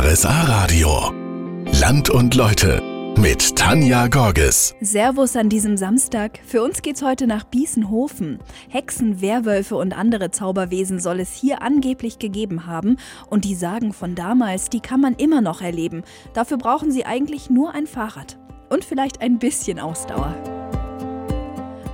RSA Radio. Land und Leute mit Tanja Gorges. Servus an diesem Samstag. Für uns geht's heute nach Biesenhofen. Hexen, Werwölfe und andere Zauberwesen soll es hier angeblich gegeben haben. Und die Sagen von damals, die kann man immer noch erleben. Dafür brauchen sie eigentlich nur ein Fahrrad. Und vielleicht ein bisschen Ausdauer.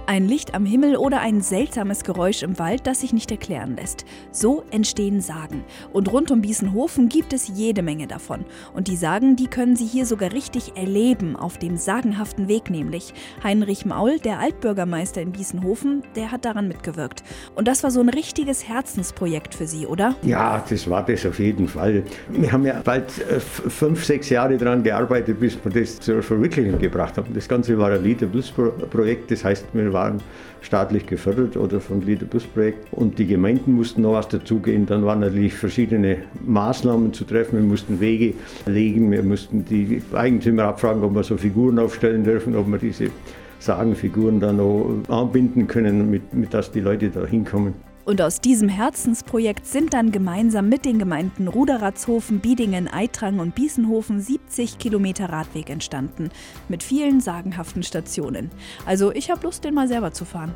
Ein Licht am Himmel oder ein seltsames Geräusch im Wald, das sich nicht erklären lässt. So entstehen Sagen. Und rund um Biesenhofen gibt es jede Menge davon. Und die Sagen, die können Sie hier sogar richtig erleben, auf dem sagenhaften Weg nämlich. Heinrich Maul, der Altbürgermeister in Biesenhofen, der hat daran mitgewirkt. Und das war so ein richtiges Herzensprojekt für Sie, oder? Ja, das war das auf jeden Fall. Wir haben ja bald äh, fünf, sechs Jahre daran gearbeitet, bis wir das zur Verwirklichung gebracht haben. Das Ganze war ein Leader Plus Projekt, das heißt, wir waren staatlich gefördert oder vom Liederbus-Projekt. Und die Gemeinden mussten noch was dazugehen. Dann waren natürlich verschiedene Maßnahmen zu treffen. Wir mussten Wege legen, wir mussten die Eigentümer abfragen, ob wir so Figuren aufstellen dürfen, ob wir diese Sagenfiguren dann noch anbinden können, mit, mit dass die Leute da hinkommen. Und aus diesem Herzensprojekt sind dann gemeinsam mit den Gemeinden Ruderatshofen, Biedingen, Eitrang und Biesenhofen 70 Kilometer Radweg entstanden. Mit vielen sagenhaften Stationen. Also ich habe Lust, den mal selber zu fahren.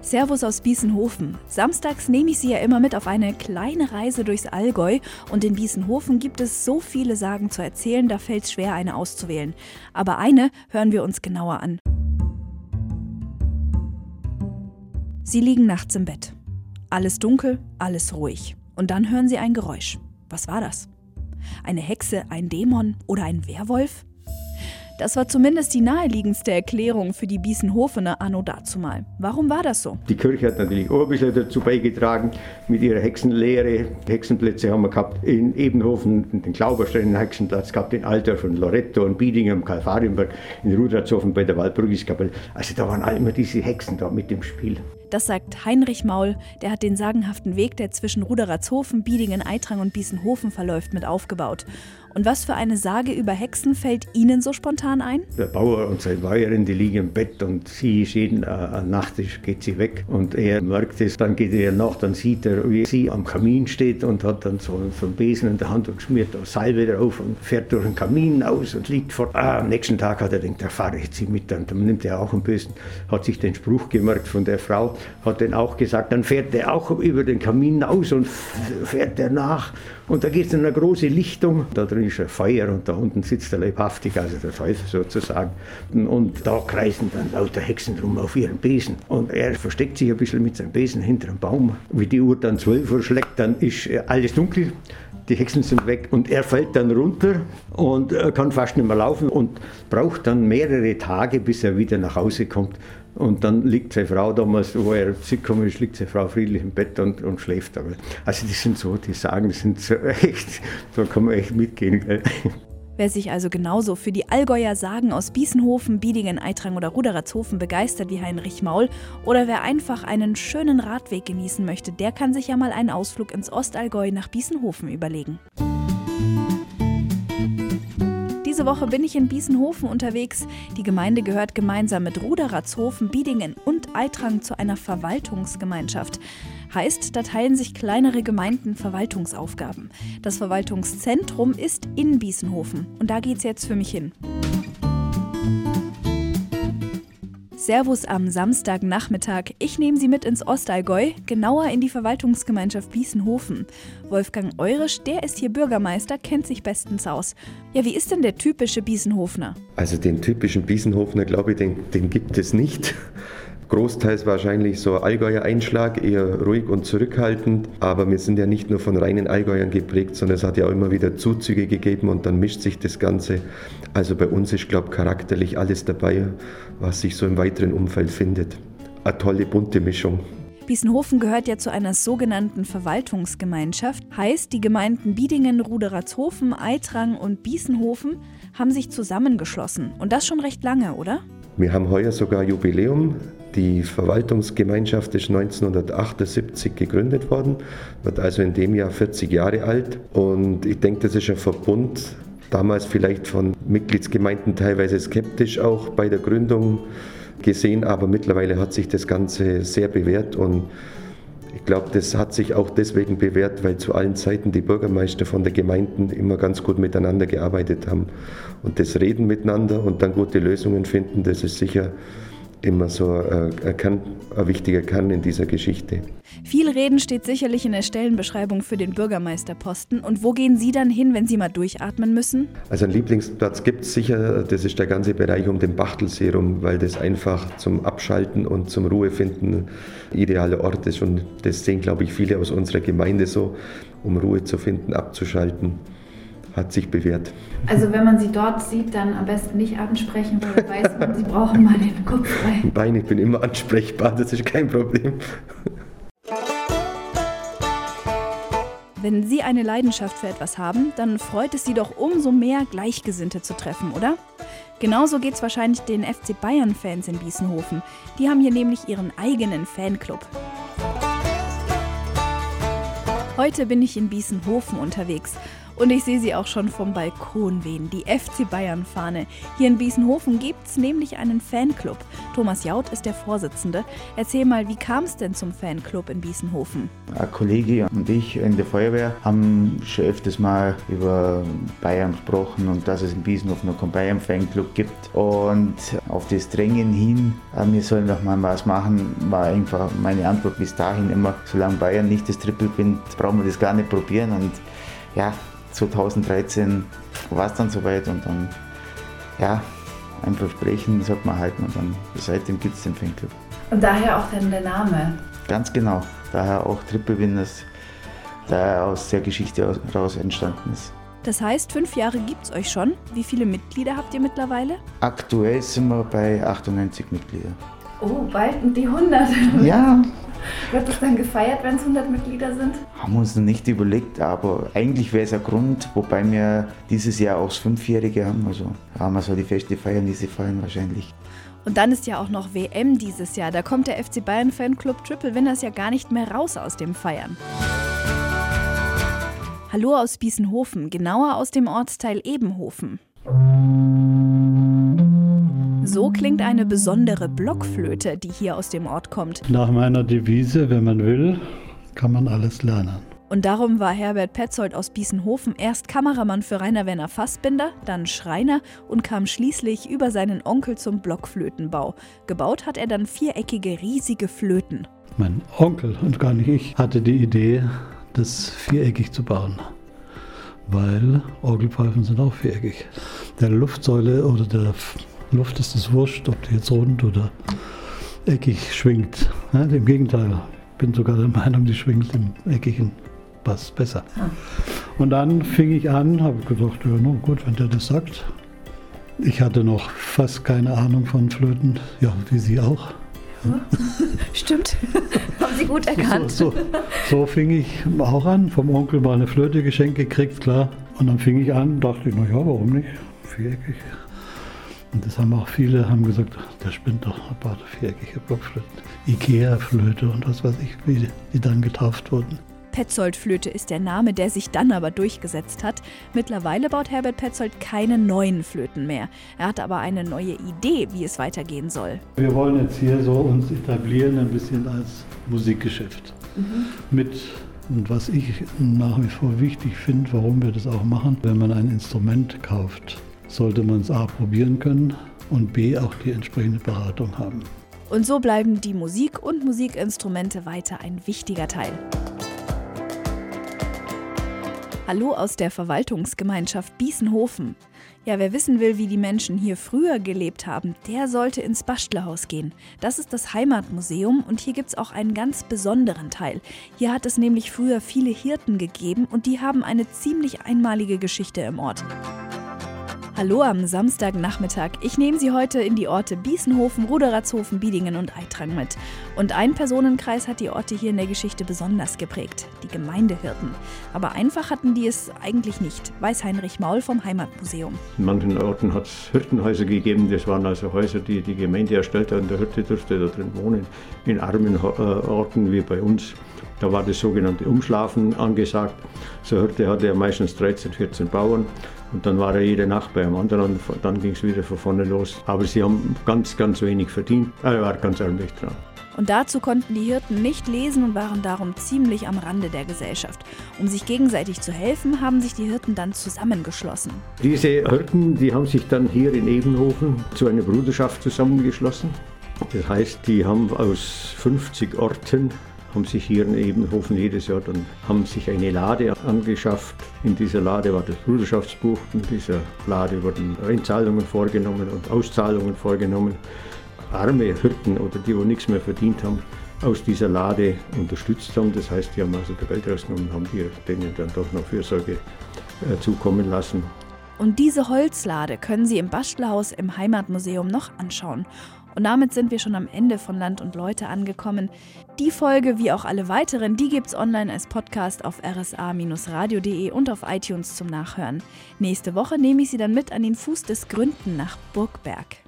Servus aus Biesenhofen. Samstags nehme ich Sie ja immer mit auf eine kleine Reise durchs Allgäu und in Biesenhofen gibt es so viele Sagen zu erzählen, da fällt es schwer, eine auszuwählen. Aber eine hören wir uns genauer an. Sie liegen nachts im Bett. Alles dunkel, alles ruhig. Und dann hören sie ein Geräusch. Was war das? Eine Hexe, ein Dämon oder ein Werwolf? Das war zumindest die naheliegendste Erklärung für die Biesenhofener anno dazumal. Warum war das so? Die Kirche hat natürlich auch ein bisschen dazu beigetragen mit ihrer Hexenlehre. Hexenplätze haben wir gehabt in Ebenhofen, den Glauberstein, den Hexenplatz gehabt, in Alter von Loretto und Biedingen am Kalvarienberg, in Rudratshofen bei der Walpurgiskapelle. Also da waren immer diese Hexen da mit dem Spiel. Das sagt Heinrich Maul, der hat den sagenhaften Weg, der zwischen Ruderatshofen, Biedingen, Eitrang und Biesenhofen verläuft, mit aufgebaut. Und was für eine Sage über Hexen fällt Ihnen so spontan ein? Der Bauer und seine Bäuerin, die liegen im Bett und sie ist jeden äh, Nacht geht sie weg und er merkt es, dann geht er nach, dann sieht er, wie sie am Kamin steht und hat dann so, so einen Besen in der Hand und schmiert da Salbe drauf und fährt durch den Kamin aus und liegt vor. Ah, am nächsten Tag hat er gedacht, da fahre ich jetzt mit, dann, nimmt er auch einen Besen, hat sich den Spruch gemerkt von der Frau, hat den auch gesagt, dann fährt er auch über den Kamin aus und fährt er nach und da geht es in eine große Lichtung, da drin ist ein Feuer und da unten sitzt er leibhaftig, also der Teufel sozusagen. Und da kreisen dann lauter Hexen rum auf ihren Besen. Und er versteckt sich ein bisschen mit seinem Besen hinter einem Baum. Wie die Uhr dann 12 Uhr schlägt, dann ist alles dunkel. Die Hexen sind weg und er fällt dann runter und kann fast nicht mehr laufen und braucht dann mehrere Tage, bis er wieder nach Hause kommt. Und dann liegt seine Frau damals, wo er zurückgekommen ist, liegt seine Frau friedlich im Bett und, und schläft. Also das sind so, die sagen, das sind so echt, da kann man echt mitgehen. Gell? Wer sich also genauso für die Allgäuer Sagen aus Biesenhofen, Biedingen, Eitrang oder Ruderatshofen begeistert wie Heinrich Maul oder wer einfach einen schönen Radweg genießen möchte, der kann sich ja mal einen Ausflug ins Ostallgäu nach Biesenhofen überlegen. Woche bin ich in Biesenhofen unterwegs. Die Gemeinde gehört gemeinsam mit Ruderatshofen, Biedingen und Eitrang zu einer Verwaltungsgemeinschaft. Heißt, da teilen sich kleinere Gemeinden Verwaltungsaufgaben. Das Verwaltungszentrum ist in Biesenhofen und da geht's jetzt für mich hin. Servus am Samstagnachmittag. Ich nehme Sie mit ins Ostallgäu, genauer in die Verwaltungsgemeinschaft Biesenhofen. Wolfgang Eurisch, der ist hier Bürgermeister, kennt sich bestens aus. Ja, wie ist denn der typische Biesenhofner? Also den typischen Biesenhofner, glaube ich, den, den gibt es nicht. Großteils wahrscheinlich so Allgäuer Einschlag, eher ruhig und zurückhaltend. Aber wir sind ja nicht nur von reinen Allgäuern geprägt, sondern es hat ja auch immer wieder Zuzüge gegeben und dann mischt sich das Ganze. Also bei uns ist, glaube ich, charakterlich alles dabei, was sich so im weiteren Umfeld findet. Eine tolle bunte Mischung. Biesenhofen gehört ja zu einer sogenannten Verwaltungsgemeinschaft. Heißt, die Gemeinden Biedingen, Ruderatshofen, Eitrang und Biesenhofen haben sich zusammengeschlossen. Und das schon recht lange, oder? Wir haben heuer sogar Jubiläum. Die Verwaltungsgemeinschaft ist 1978 gegründet worden, wird also in dem Jahr 40 Jahre alt. Und ich denke, das ist ein Verbund, damals vielleicht von Mitgliedsgemeinden teilweise skeptisch auch bei der Gründung gesehen, aber mittlerweile hat sich das Ganze sehr bewährt und Ich glaube, das hat sich auch deswegen bewährt, weil zu allen Zeiten die Bürgermeister von der Gemeinden immer ganz gut miteinander gearbeitet haben. Und das Reden miteinander und dann gute Lösungen finden, das ist sicher immer so ein, Kern, ein wichtiger Kern in dieser Geschichte. Viel Reden steht sicherlich in der Stellenbeschreibung für den Bürgermeisterposten. Und wo gehen Sie dann hin, wenn Sie mal durchatmen müssen? Also einen Lieblingsplatz gibt es sicher, das ist der ganze Bereich um den Bachtelsee rum, weil das einfach zum Abschalten und zum Ruhefinden idealer Ort ist. Und das sehen, glaube ich, viele aus unserer Gemeinde so, um Ruhe zu finden, abzuschalten hat sich bewährt. Also wenn man sie dort sieht, dann am besten nicht ansprechen, weil dann weiß man, sie brauchen mal den Kopf frei. Nein, ich bin immer ansprechbar, das ist kein Problem. Wenn Sie eine Leidenschaft für etwas haben, dann freut es Sie doch umso mehr, Gleichgesinnte zu treffen, oder? Genauso geht es wahrscheinlich den FC Bayern-Fans in Biesenhofen. Die haben hier nämlich ihren eigenen Fanclub. Heute bin ich in Biesenhofen unterwegs und ich sehe sie auch schon vom Balkon wehen, die FC Bayern-Fahne. Hier in Biesenhofen gibt es nämlich einen Fanclub. Thomas Jaut ist der Vorsitzende. Erzähl mal, wie kam es denn zum Fanclub in Biesenhofen? Ein Kollege und ich in der Feuerwehr haben schon öfters mal über Bayern gesprochen und dass es in Biesenhofen noch einen Bayern-Fanclub gibt. Und auf das Drängen hin, äh, wir sollen doch mal was machen, war einfach meine Antwort bis dahin immer, solange Bayern nicht das Triple gewinnt, brauchen wir das gar nicht probieren. Und ja, 2013 war es dann soweit und dann, ja, ein Versprechen sollte man halten und dann seitdem gibt es den Fanclub. Und daher auch dann der Name? Ganz genau, daher auch Triple Winners, daher aus der Geschichte heraus entstanden ist. Das heißt, fünf Jahre gibt es euch schon. Wie viele Mitglieder habt ihr mittlerweile? Aktuell sind wir bei 98 Mitgliedern. Oh, bald die 100. Ja, wird das dann gefeiert, wenn es 100 Mitglieder sind? Haben wir uns noch nicht überlegt, aber eigentlich wäre es ein Grund, wobei wir dieses Jahr auch das Fünfjährige haben. Also haben wir so die Feste feiern, die sie feiern wahrscheinlich. Und dann ist ja auch noch WM dieses Jahr. Da kommt der FC Bayern Fanclub Triple Winners ja gar nicht mehr raus aus dem Feiern. Hallo aus Biesenhofen, genauer aus dem Ortsteil Ebenhofen. So klingt eine besondere Blockflöte, die hier aus dem Ort kommt. Nach meiner Devise, wenn man will, kann man alles lernen. Und darum war Herbert Petzold aus Biesenhofen erst Kameramann für Rainer Werner Fassbinder, dann Schreiner und kam schließlich über seinen Onkel zum Blockflötenbau. Gebaut hat er dann viereckige, riesige Flöten. Mein Onkel und gar nicht ich hatte die Idee, das viereckig zu bauen. Weil Orgelpfeifen sind auch viereckig. Der Luftsäule oder der Luft ist es wurscht, ob die jetzt rund oder eckig schwingt. Ja, Im Gegenteil, ich bin sogar der Meinung, die schwingt im eckigen Bass besser. Ah. Und dann fing ich an, habe gedacht, ja, no, gut, wenn der das sagt. Ich hatte noch fast keine Ahnung von Flöten, ja, wie Sie auch. Stimmt, haben Sie gut erkannt. So, so, so, fing ich auch an, vom Onkel mal eine Flöte geschenkt gekriegt, klar. Und dann fing ich an, dachte ich, na ja, warum nicht? Viereckig. Und das haben auch viele haben gesagt, der spinnt doch, ein paar viereckige Blockflöten. Ikea-Flöte und was weiß ich, wie die dann getauft wurden. Petzold-Flöte ist der Name, der sich dann aber durchgesetzt hat. Mittlerweile baut Herbert Petzold keine neuen Flöten mehr. Er hat aber eine neue Idee, wie es weitergehen soll. Wir wollen jetzt hier so uns etablieren, ein bisschen als Musikgeschäft. Mhm. Mit und was ich nach wie vor wichtig finde, warum wir das auch machen, wenn man ein Instrument kauft, sollte man es A probieren können und B auch die entsprechende Beratung haben. Und so bleiben die Musik und Musikinstrumente weiter ein wichtiger Teil. Hallo aus der Verwaltungsgemeinschaft Biesenhofen. Ja, wer wissen will, wie die Menschen hier früher gelebt haben, der sollte ins Bastlerhaus gehen. Das ist das Heimatmuseum und hier gibt es auch einen ganz besonderen Teil. Hier hat es nämlich früher viele Hirten gegeben und die haben eine ziemlich einmalige Geschichte im Ort. Hallo am Samstagnachmittag. Ich nehme Sie heute in die Orte Biesenhofen, Ruderatshofen, Biedingen und Eitrang mit. Und ein Personenkreis hat die Orte hier in der Geschichte besonders geprägt: die Gemeindehirten. Aber einfach hatten die es eigentlich nicht, weiß Heinrich Maul vom Heimatmuseum. In manchen Orten hat es Hirtenhäuser gegeben, das waren also Häuser, die die Gemeinde erstellt hat und der Hirte durfte da drin wohnen. In armen äh, Orten wie bei uns da war das sogenannte Umschlafen angesagt. So Hirte hatte er meistens 13, 14 Bauern und dann war er jede Nacht bei einem anderen und dann ging es wieder von vorne los. Aber sie haben ganz, ganz wenig verdient. Er war ganz ärmlich dran. Und dazu konnten die Hirten nicht lesen und waren darum ziemlich am Rande der Gesellschaft. Um sich gegenseitig zu helfen, haben sich die Hirten dann zusammengeschlossen. Diese Hirten, die haben sich dann hier in Ebenhofen zu einer Bruderschaft zusammengeschlossen. Das heißt, die haben aus 50 Orten haben sich hier in Ebenhofen jedes Jahr dann haben sich eine Lade angeschafft. In dieser Lade war das Bruderschaftsbuch. In dieser Lade wurden Einzahlungen vorgenommen und Auszahlungen vorgenommen. Arme Hirten oder die, wo nichts mehr verdient haben, aus dieser Lade unterstützt haben. Das heißt, die haben also der Geld rausgenommen, haben die denen dann doch noch Fürsorge äh, zukommen lassen. Und diese Holzlade können Sie im Bastlerhaus im Heimatmuseum noch anschauen. Und damit sind wir schon am Ende von Land und Leute angekommen. Die Folge, wie auch alle weiteren, die gibt's online als Podcast auf rsa-radio.de und auf iTunes zum Nachhören. Nächste Woche nehme ich Sie dann mit an den Fuß des Gründen nach Burgberg.